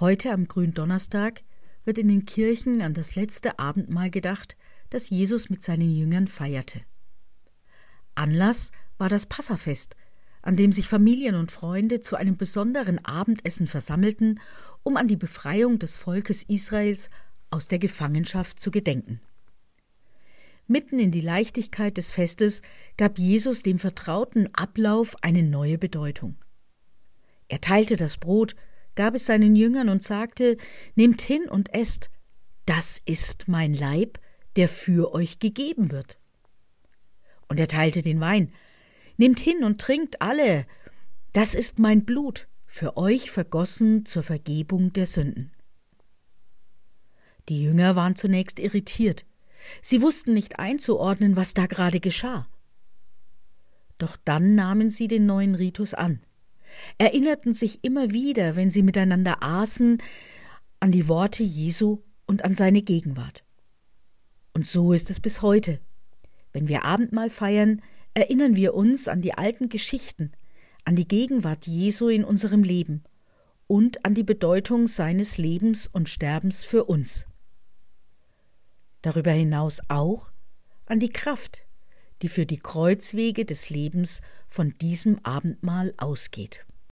Heute am Gründonnerstag wird in den Kirchen an das letzte Abendmahl gedacht, das Jesus mit seinen Jüngern feierte. Anlass war das Passafest, an dem sich Familien und Freunde zu einem besonderen Abendessen versammelten, um an die Befreiung des Volkes Israels aus der Gefangenschaft zu gedenken. Mitten in die Leichtigkeit des Festes gab Jesus dem vertrauten Ablauf eine neue Bedeutung. Er teilte das Brot, gab es seinen Jüngern und sagte Nehmt hin und esst, das ist mein Leib, der für euch gegeben wird. Und er teilte den Wein Nehmt hin und trinkt alle, das ist mein Blut, für euch vergossen zur Vergebung der Sünden. Die Jünger waren zunächst irritiert. Sie wussten nicht einzuordnen, was da gerade geschah. Doch dann nahmen sie den neuen Ritus an erinnerten sich immer wieder, wenn sie miteinander aßen, an die Worte Jesu und an seine Gegenwart. Und so ist es bis heute. Wenn wir Abendmahl feiern, erinnern wir uns an die alten Geschichten, an die Gegenwart Jesu in unserem Leben und an die Bedeutung seines Lebens und Sterbens für uns. Darüber hinaus auch an die Kraft, die für die Kreuzwege des Lebens von diesem Abendmahl ausgeht.